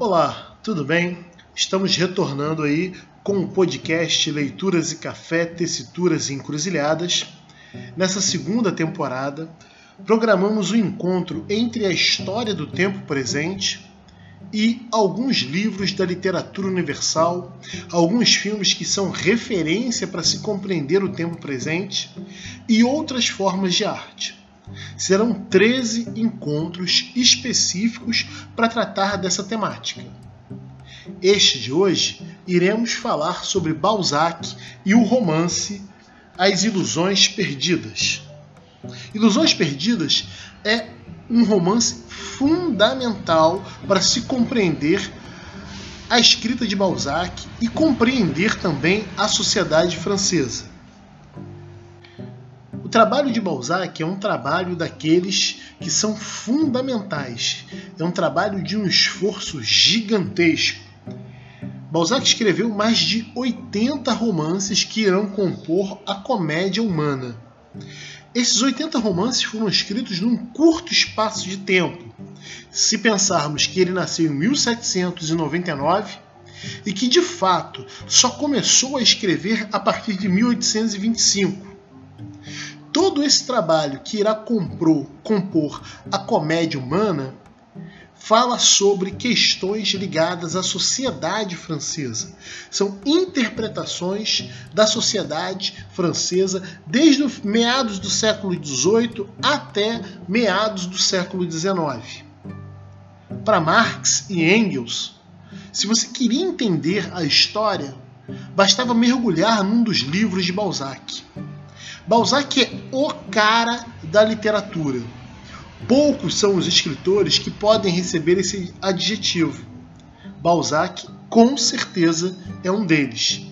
Olá, tudo bem? Estamos retornando aí com o podcast Leituras e Café, Tessituras e Encruzilhadas. Nessa segunda temporada, programamos o um encontro entre a história do tempo presente e alguns livros da literatura universal, alguns filmes que são referência para se compreender o tempo presente e outras formas de arte. Serão 13 encontros específicos para tratar dessa temática. Este de hoje iremos falar sobre Balzac e o romance As Ilusões Perdidas. Ilusões Perdidas é um romance fundamental para se compreender a escrita de Balzac e compreender também a sociedade francesa. O trabalho de Balzac é um trabalho daqueles que são fundamentais, é um trabalho de um esforço gigantesco. Balzac escreveu mais de 80 romances que irão compor a comédia humana. Esses 80 romances foram escritos num curto espaço de tempo. Se pensarmos que ele nasceu em 1799 e que de fato só começou a escrever a partir de 1825 todo esse trabalho que irá compor, a comédia humana fala sobre questões ligadas à sociedade francesa. São interpretações da sociedade francesa desde os meados do século XVIII até meados do século XIX. Para Marx e Engels, se você queria entender a história, bastava mergulhar num dos livros de Balzac. Balzac é o cara da literatura. Poucos são os escritores que podem receber esse adjetivo. Balzac, com certeza, é um deles.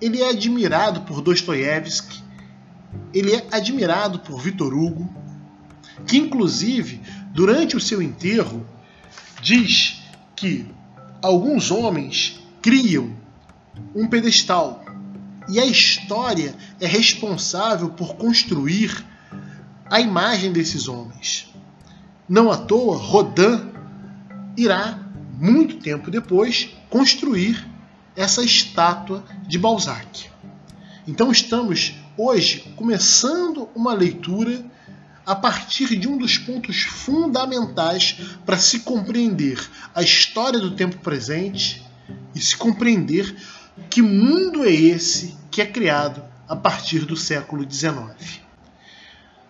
Ele é admirado por Dostoiévski, ele é admirado por Victor Hugo, que inclusive, durante o seu enterro, diz que alguns homens criam um pedestal e a história é responsável por construir a imagem desses homens. Não à toa, Rodin irá, muito tempo depois, construir essa estátua de Balzac. Então estamos hoje começando uma leitura a partir de um dos pontos fundamentais para se compreender a história do tempo presente e se compreender que mundo é esse que é criado a partir do século XIX?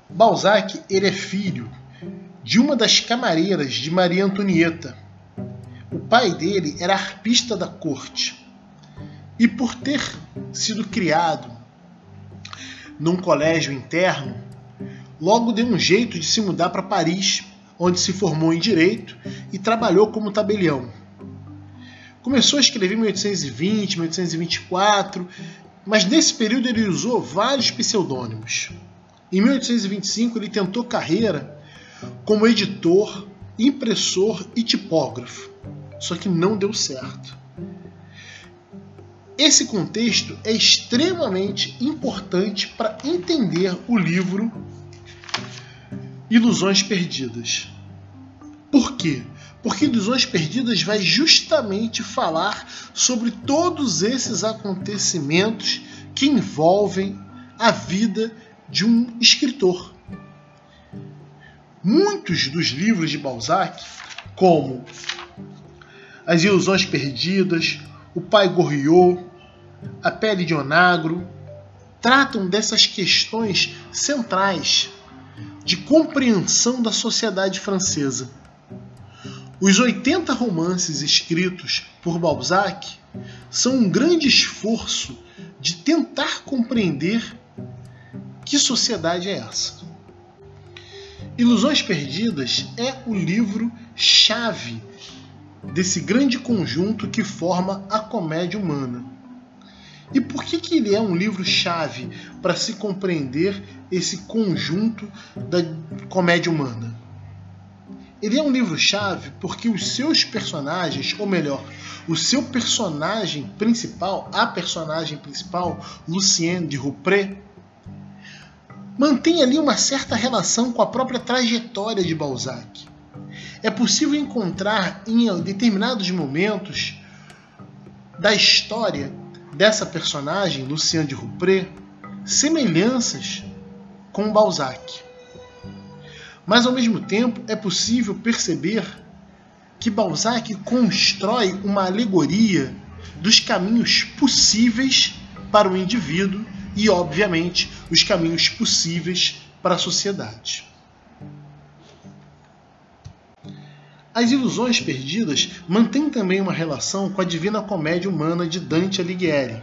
Balzac ele é filho de uma das camareiras de Maria Antonieta. O pai dele era arpista da corte. E por ter sido criado num colégio interno, logo deu um jeito de se mudar para Paris, onde se formou em direito e trabalhou como tabelião. Começou a escrever em 1820, 1824, mas nesse período ele usou vários pseudônimos. Em 1825 ele tentou carreira como editor, impressor e tipógrafo, só que não deu certo. Esse contexto é extremamente importante para entender o livro Ilusões Perdidas. Por quê? Porque Ilusões Perdidas vai justamente falar sobre todos esses acontecimentos que envolvem a vida de um escritor. Muitos dos livros de Balzac, como As Ilusões Perdidas, O Pai Goriot, A Pele de Onagro, tratam dessas questões centrais de compreensão da sociedade francesa os 80 romances escritos por Balzac são um grande esforço de tentar compreender que sociedade é essa. Ilusões Perdidas é o livro chave desse grande conjunto que forma a comédia humana. E por que, que ele é um livro chave para se compreender esse conjunto da comédia humana? Ele é um livro-chave porque os seus personagens, ou melhor, o seu personagem principal, a personagem principal, Lucienne de Roupré, mantém ali uma certa relação com a própria trajetória de Balzac. é possível encontrar em determinados momentos da história dessa personagem, Lucien de Roupré, semelhanças com Balzac. Mas ao mesmo tempo é possível perceber que Balzac constrói uma alegoria dos caminhos possíveis para o indivíduo e, obviamente, os caminhos possíveis para a sociedade. As Ilusões Perdidas mantêm também uma relação com a Divina Comédia Humana de Dante Alighieri.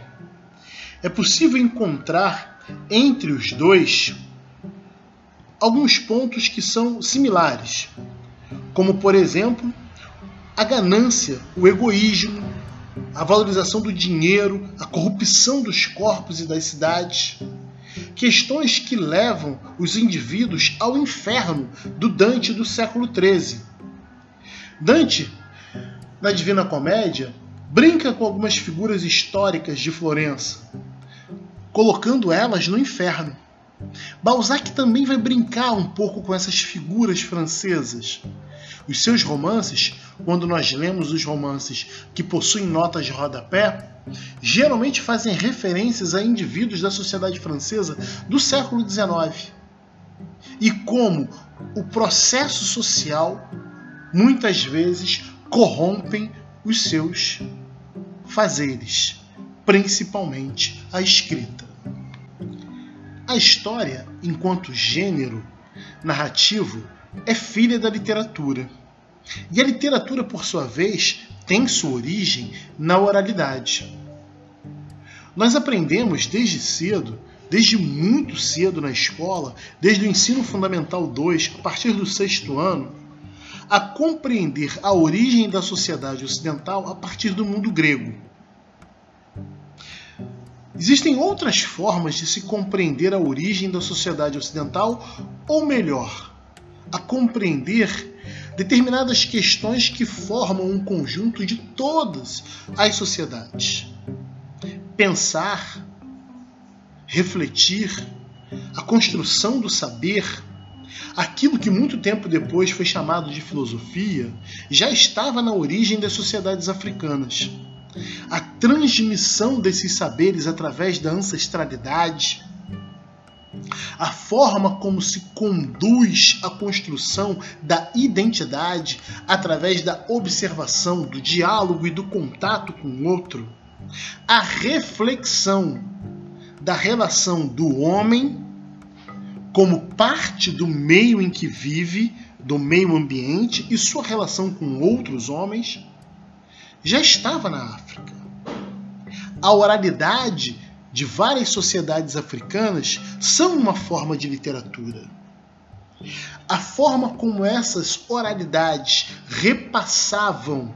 É possível encontrar entre os dois alguns pontos que são similares, como por exemplo a ganância, o egoísmo, a valorização do dinheiro, a corrupção dos corpos e das cidades. Questões que levam os indivíduos ao inferno do Dante do século XIII. Dante, na Divina Comédia, brinca com algumas figuras históricas de Florença, colocando elas no inferno. Balzac também vai brincar um pouco com essas figuras francesas. Os seus romances, quando nós lemos os romances que possuem notas de rodapé, geralmente fazem referências a indivíduos da sociedade francesa do século XIX. E como o processo social muitas vezes corrompem os seus fazeres, principalmente a escrita. A história, enquanto gênero narrativo, é filha da literatura. E a literatura, por sua vez, tem sua origem na oralidade. Nós aprendemos desde cedo, desde muito cedo na escola, desde o ensino fundamental 2, a partir do sexto ano, a compreender a origem da sociedade ocidental a partir do mundo grego. Existem outras formas de se compreender a origem da sociedade ocidental, ou melhor, a compreender determinadas questões que formam um conjunto de todas as sociedades. Pensar, refletir, a construção do saber, aquilo que muito tempo depois foi chamado de filosofia, já estava na origem das sociedades africanas a transmissão desses saberes através da ancestralidade, a forma como se conduz a construção da identidade através da observação, do diálogo e do contato com o outro, a reflexão da relação do homem como parte do meio em que vive, do meio ambiente e sua relação com outros homens já estava na África. A oralidade de várias sociedades africanas são uma forma de literatura. A forma como essas oralidades repassavam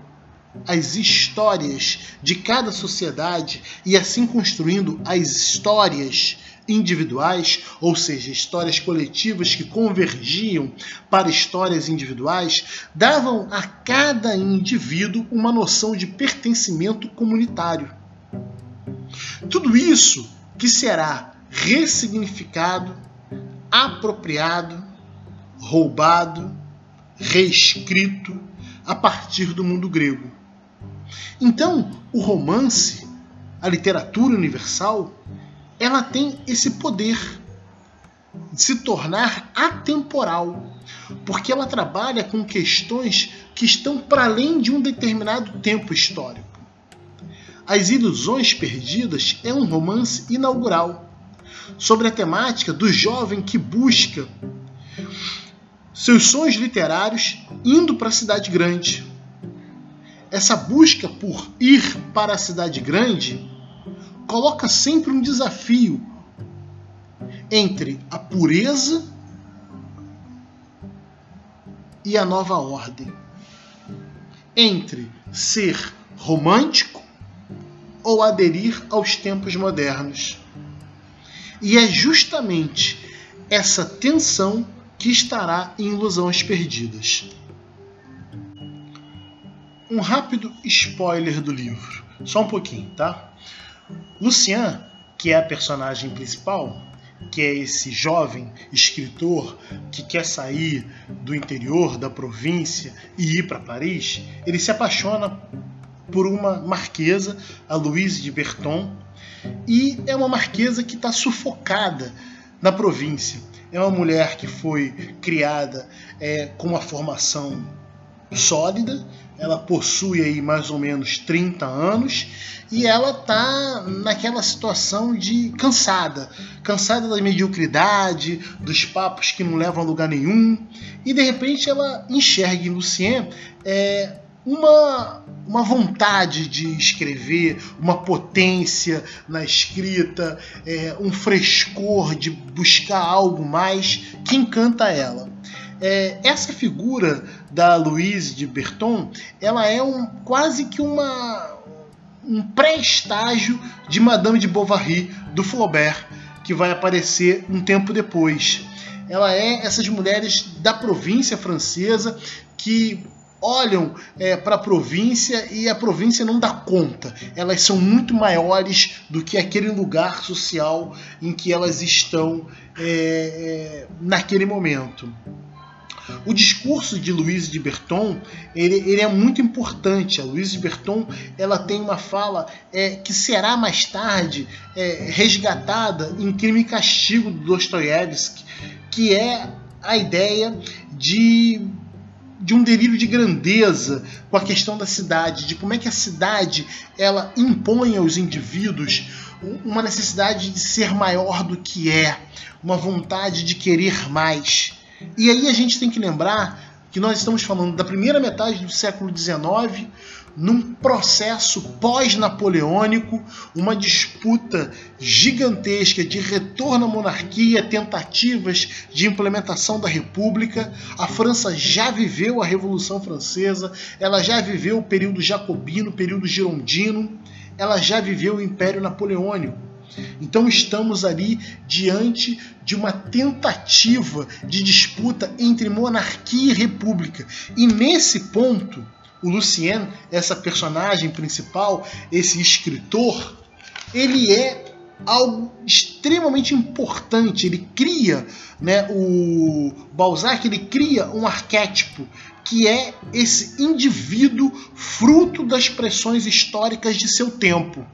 as histórias de cada sociedade e assim construindo as histórias individuais, ou seja, histórias coletivas que convergiam para histórias individuais, davam a cada indivíduo uma noção de pertencimento comunitário. Tudo isso que será ressignificado, apropriado, roubado, reescrito a partir do mundo grego. Então, o romance, a literatura universal, ela tem esse poder de se tornar atemporal, porque ela trabalha com questões que estão para além de um determinado tempo histórico. As Ilusões Perdidas é um romance inaugural sobre a temática do jovem que busca seus sonhos literários indo para a cidade grande. Essa busca por ir para a cidade grande coloca sempre um desafio entre a pureza e a nova ordem, entre ser romântico ou aderir aos tempos modernos. E é justamente essa tensão que estará em Ilusões Perdidas. Um rápido spoiler do livro, só um pouquinho, tá? Lucien, que é a personagem principal, que é esse jovem escritor que quer sair do interior da província e ir para Paris, ele se apaixona por uma marquesa, a Louise de Berton, e é uma marquesa que está sufocada na província. É uma mulher que foi criada é, com uma formação sólida, ela possui aí mais ou menos 30 anos e ela tá naquela situação de cansada, cansada da mediocridade, dos papos que não levam a lugar nenhum, e de repente ela enxerga em Lucien é, uma, uma vontade de escrever, uma potência na escrita, é, um frescor de buscar algo mais que encanta ela. É, essa figura da Louise de Berton, ela é um, quase que uma, um pré-estágio de Madame de Bovary do Flaubert, que vai aparecer um tempo depois. Ela é essas mulheres da província francesa que olham é, para a província e a província não dá conta. Elas são muito maiores do que aquele lugar social em que elas estão é, é, naquele momento. O discurso de Louise de Berton ele, ele é muito importante. A Louise de Berton ela tem uma fala é, que será mais tarde é, resgatada em Crime e Castigo do Dostoiévski, que é a ideia de de um delírio de grandeza com a questão da cidade, de como é que a cidade ela impõe aos indivíduos uma necessidade de ser maior do que é, uma vontade de querer mais. E aí a gente tem que lembrar que nós estamos falando da primeira metade do século XIX, num processo pós-napoleônico, uma disputa gigantesca de retorno à monarquia, tentativas de implementação da república. A França já viveu a Revolução Francesa, ela já viveu o período jacobino, o período girondino, ela já viveu o Império Napoleônico. Então estamos ali diante de uma tentativa de disputa entre monarquia e república. E nesse ponto, o Lucien, essa personagem principal, esse escritor, ele é algo extremamente importante. Ele cria, né, o Balzac, ele cria um arquétipo que é esse indivíduo fruto das pressões históricas de seu tempo.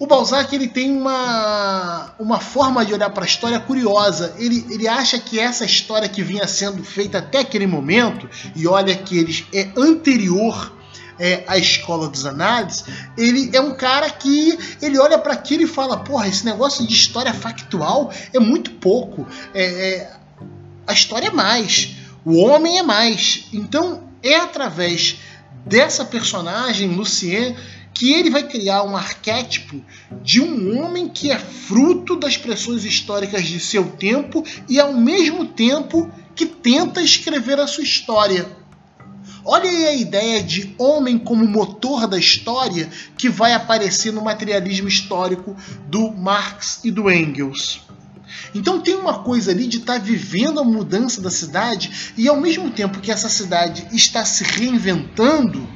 O Balzac ele tem uma, uma forma de olhar para a história curiosa. Ele, ele acha que essa história que vinha sendo feita até aquele momento, e olha que ele é anterior é, à escola dos análises, ele é um cara que ele olha para aquilo e fala: porra, esse negócio de história factual é muito pouco. É, é, a história é mais, o homem é mais. Então é através dessa personagem, Lucien, que ele vai criar um arquétipo de um homem que é fruto das pressões históricas de seu tempo e ao mesmo tempo que tenta escrever a sua história. Olha aí a ideia de homem como motor da história que vai aparecer no materialismo histórico do Marx e do Engels. Então tem uma coisa ali de estar tá vivendo a mudança da cidade e ao mesmo tempo que essa cidade está se reinventando,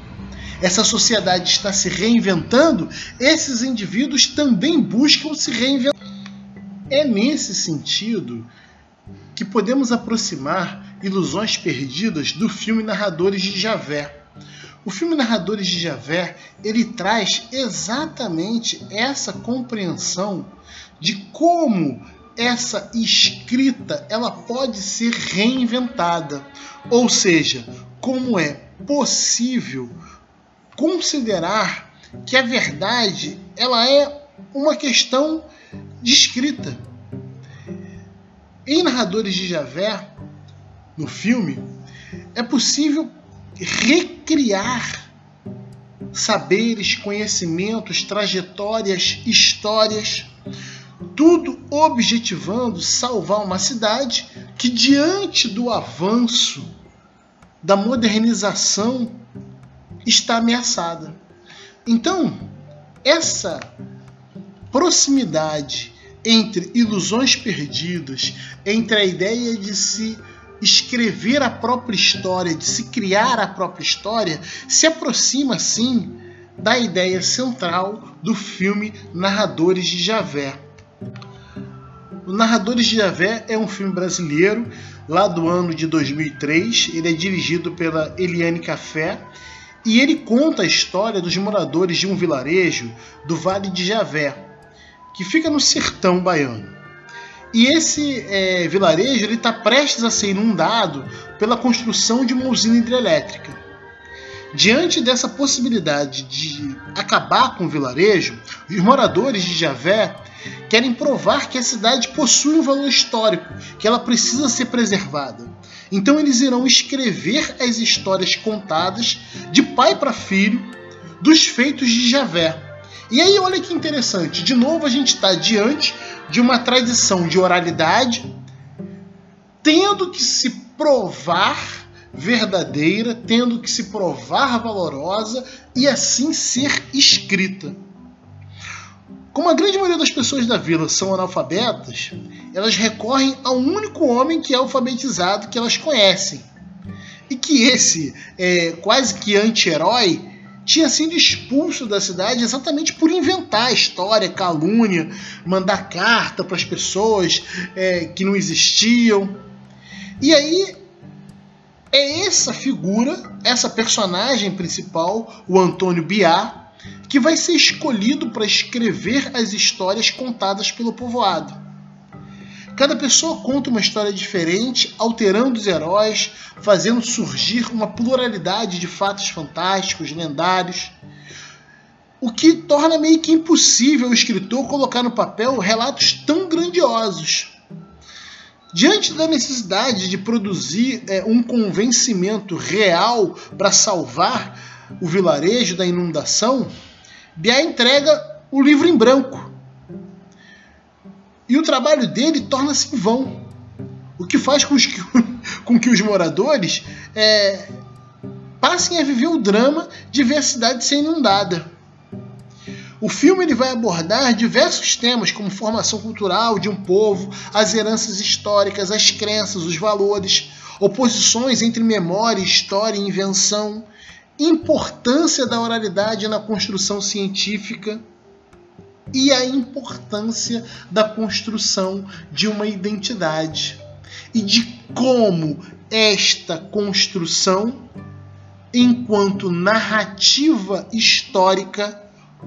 essa sociedade está se reinventando, esses indivíduos também buscam se reinventar. É nesse sentido que podemos aproximar Ilusões Perdidas do filme Narradores de Javé. O filme Narradores de Javé ele traz exatamente essa compreensão de como essa escrita ela pode ser reinventada, ou seja, como é possível considerar que a verdade ela é uma questão de escrita. Em Narradores de Javé, no filme, é possível recriar saberes, conhecimentos, trajetórias, histórias, tudo objetivando salvar uma cidade que, diante do avanço da modernização está ameaçada. Então, essa proximidade entre ilusões perdidas, entre a ideia de se escrever a própria história, de se criar a própria história, se aproxima sim da ideia central do filme Narradores de Javé. O Narradores de Javé é um filme brasileiro, lá do ano de 2003. Ele é dirigido pela Eliane Café e ele conta a história dos moradores de um vilarejo do Vale de Javé, que fica no sertão baiano. E esse é, vilarejo está prestes a ser inundado pela construção de uma usina hidrelétrica. Diante dessa possibilidade de acabar com o vilarejo, os moradores de Javé querem provar que a cidade possui um valor histórico, que ela precisa ser preservada. Então eles irão escrever as histórias contadas de pai para filho dos feitos de Javé. E aí olha que interessante, de novo a gente está diante de uma tradição de oralidade, tendo que se provar verdadeira, tendo que se provar valorosa e assim ser escrita. Como a grande maioria das pessoas da vila são analfabetas, elas recorrem a um único homem que é alfabetizado que elas conhecem. E que esse, é, quase que anti-herói, tinha sido expulso da cidade exatamente por inventar história, calúnia, mandar carta para as pessoas é, que não existiam. E aí é essa figura, essa personagem principal, o Antônio Biá, que vai ser escolhido para escrever as histórias contadas pelo povoado. Cada pessoa conta uma história diferente, alterando os heróis, fazendo surgir uma pluralidade de fatos fantásticos, lendários, o que torna meio que impossível o escritor colocar no papel relatos tão grandiosos. Diante da necessidade de produzir é, um convencimento real para salvar o vilarejo da inundação, Biá entrega o livro em branco e o trabalho dele torna-se em vão. O que faz com, que, com que os moradores é, passem a viver o drama de ver a cidade ser inundada. O filme ele vai abordar diversos temas, como formação cultural de um povo, as heranças históricas, as crenças, os valores, oposições entre memória, história e invenção, importância da oralidade na construção científica e a importância da construção de uma identidade e de como esta construção, enquanto narrativa histórica,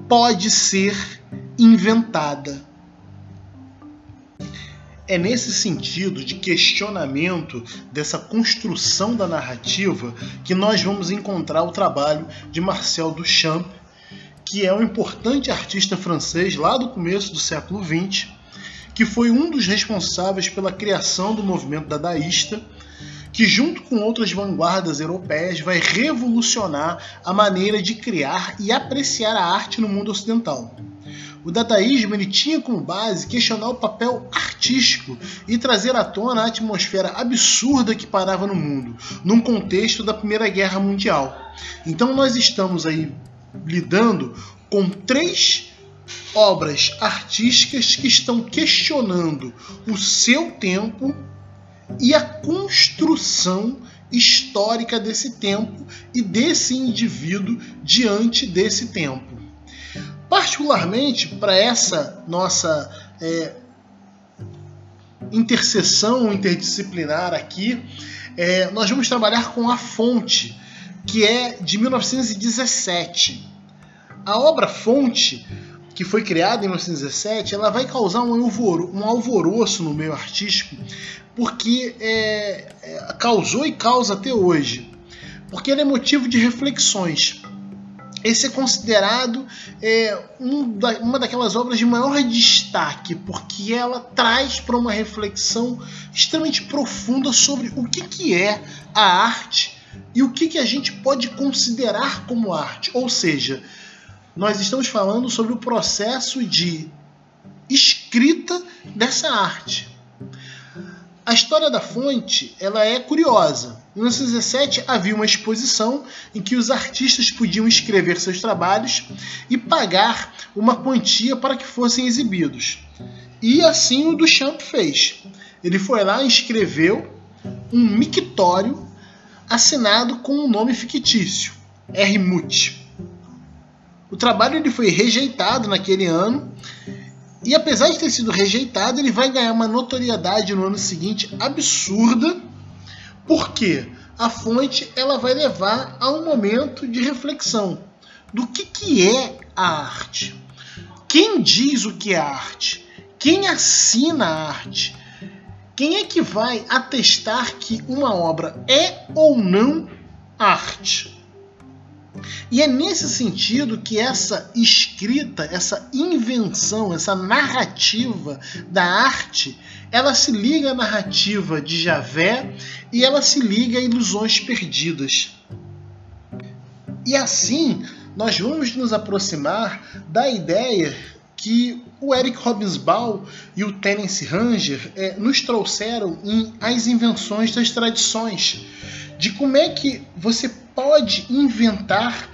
pode ser inventada. É nesse sentido de questionamento dessa construção da narrativa que nós vamos encontrar o trabalho de Marcel Duchamp que é um importante artista francês lá do começo do século XX, que foi um dos responsáveis pela criação do movimento dadaísta, que junto com outras vanguardas europeias vai revolucionar a maneira de criar e apreciar a arte no mundo ocidental. O dadaísmo ele tinha como base questionar o papel artístico e trazer à tona a atmosfera absurda que parava no mundo, num contexto da Primeira Guerra Mundial. Então nós estamos aí lidando com três obras artísticas que estão questionando o seu tempo e a construção histórica desse tempo e desse indivíduo diante desse tempo. Particularmente para essa nossa é, interseção interdisciplinar aqui, é, nós vamos trabalhar com a fonte que é de 1917. A obra fonte, que foi criada em 1917, ela vai causar um, alvoro, alvoroço no meio artístico, porque é, é, causou e causa até hoje, porque ela é motivo de reflexões. Esse é considerado é, um da, uma daquelas obras de maior destaque, porque ela traz para uma reflexão extremamente profunda sobre o que, que é a arte e o que, que a gente pode considerar como arte. Ou seja, nós estamos falando sobre o processo de escrita dessa arte. A história da fonte ela é curiosa. Em 1917 havia uma exposição em que os artistas podiam escrever seus trabalhos e pagar uma quantia para que fossem exibidos. E assim o Duchamp fez. Ele foi lá e escreveu um mictório assinado com um nome fictício, Hermut. O trabalho ele foi rejeitado naquele ano E apesar de ter sido rejeitado, ele vai ganhar uma notoriedade no ano seguinte absurda, porque a fonte ela vai levar a um momento de reflexão do que, que é a arte. Quem diz o que é arte? Quem assina a arte? Quem é que vai atestar que uma obra é ou não arte? E é nesse sentido que essa escrita, essa invenção, essa narrativa da arte, ela se liga à narrativa de Javé e ela se liga a ilusões perdidas. E assim, nós vamos nos aproximar da ideia que o Eric Hobsbawm e o Terence Ranger é, nos trouxeram em As Invenções das Tradições, de como é que você pode inventar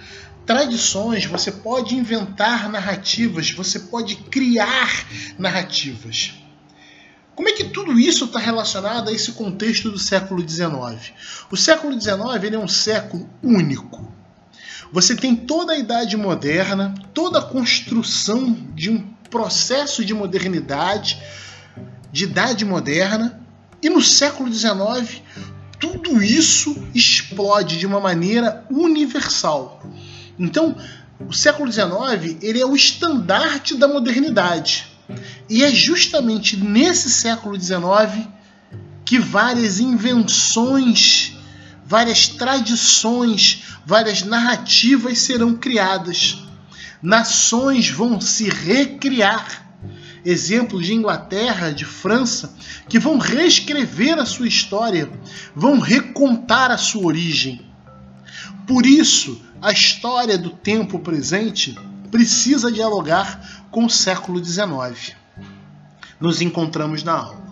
tradições, você pode inventar narrativas, você pode criar narrativas. Como é que tudo isso está relacionado a esse contexto do século XIX? O século XIX ele é um século único. Você tem toda a Idade Moderna, toda a construção de um processo de modernidade, de Idade Moderna, e no século XIX tudo isso explode de uma maneira universal. Então, o século XIX ele é o estandarte da modernidade. E é justamente nesse século XIX que várias invenções, várias tradições, várias narrativas serão criadas. Nações vão se recriar exemplos de Inglaterra, de França, que vão reescrever a sua história, vão recontar a sua origem. Por isso, a história do tempo presente precisa dialogar com o século XIX. Nos encontramos na aula.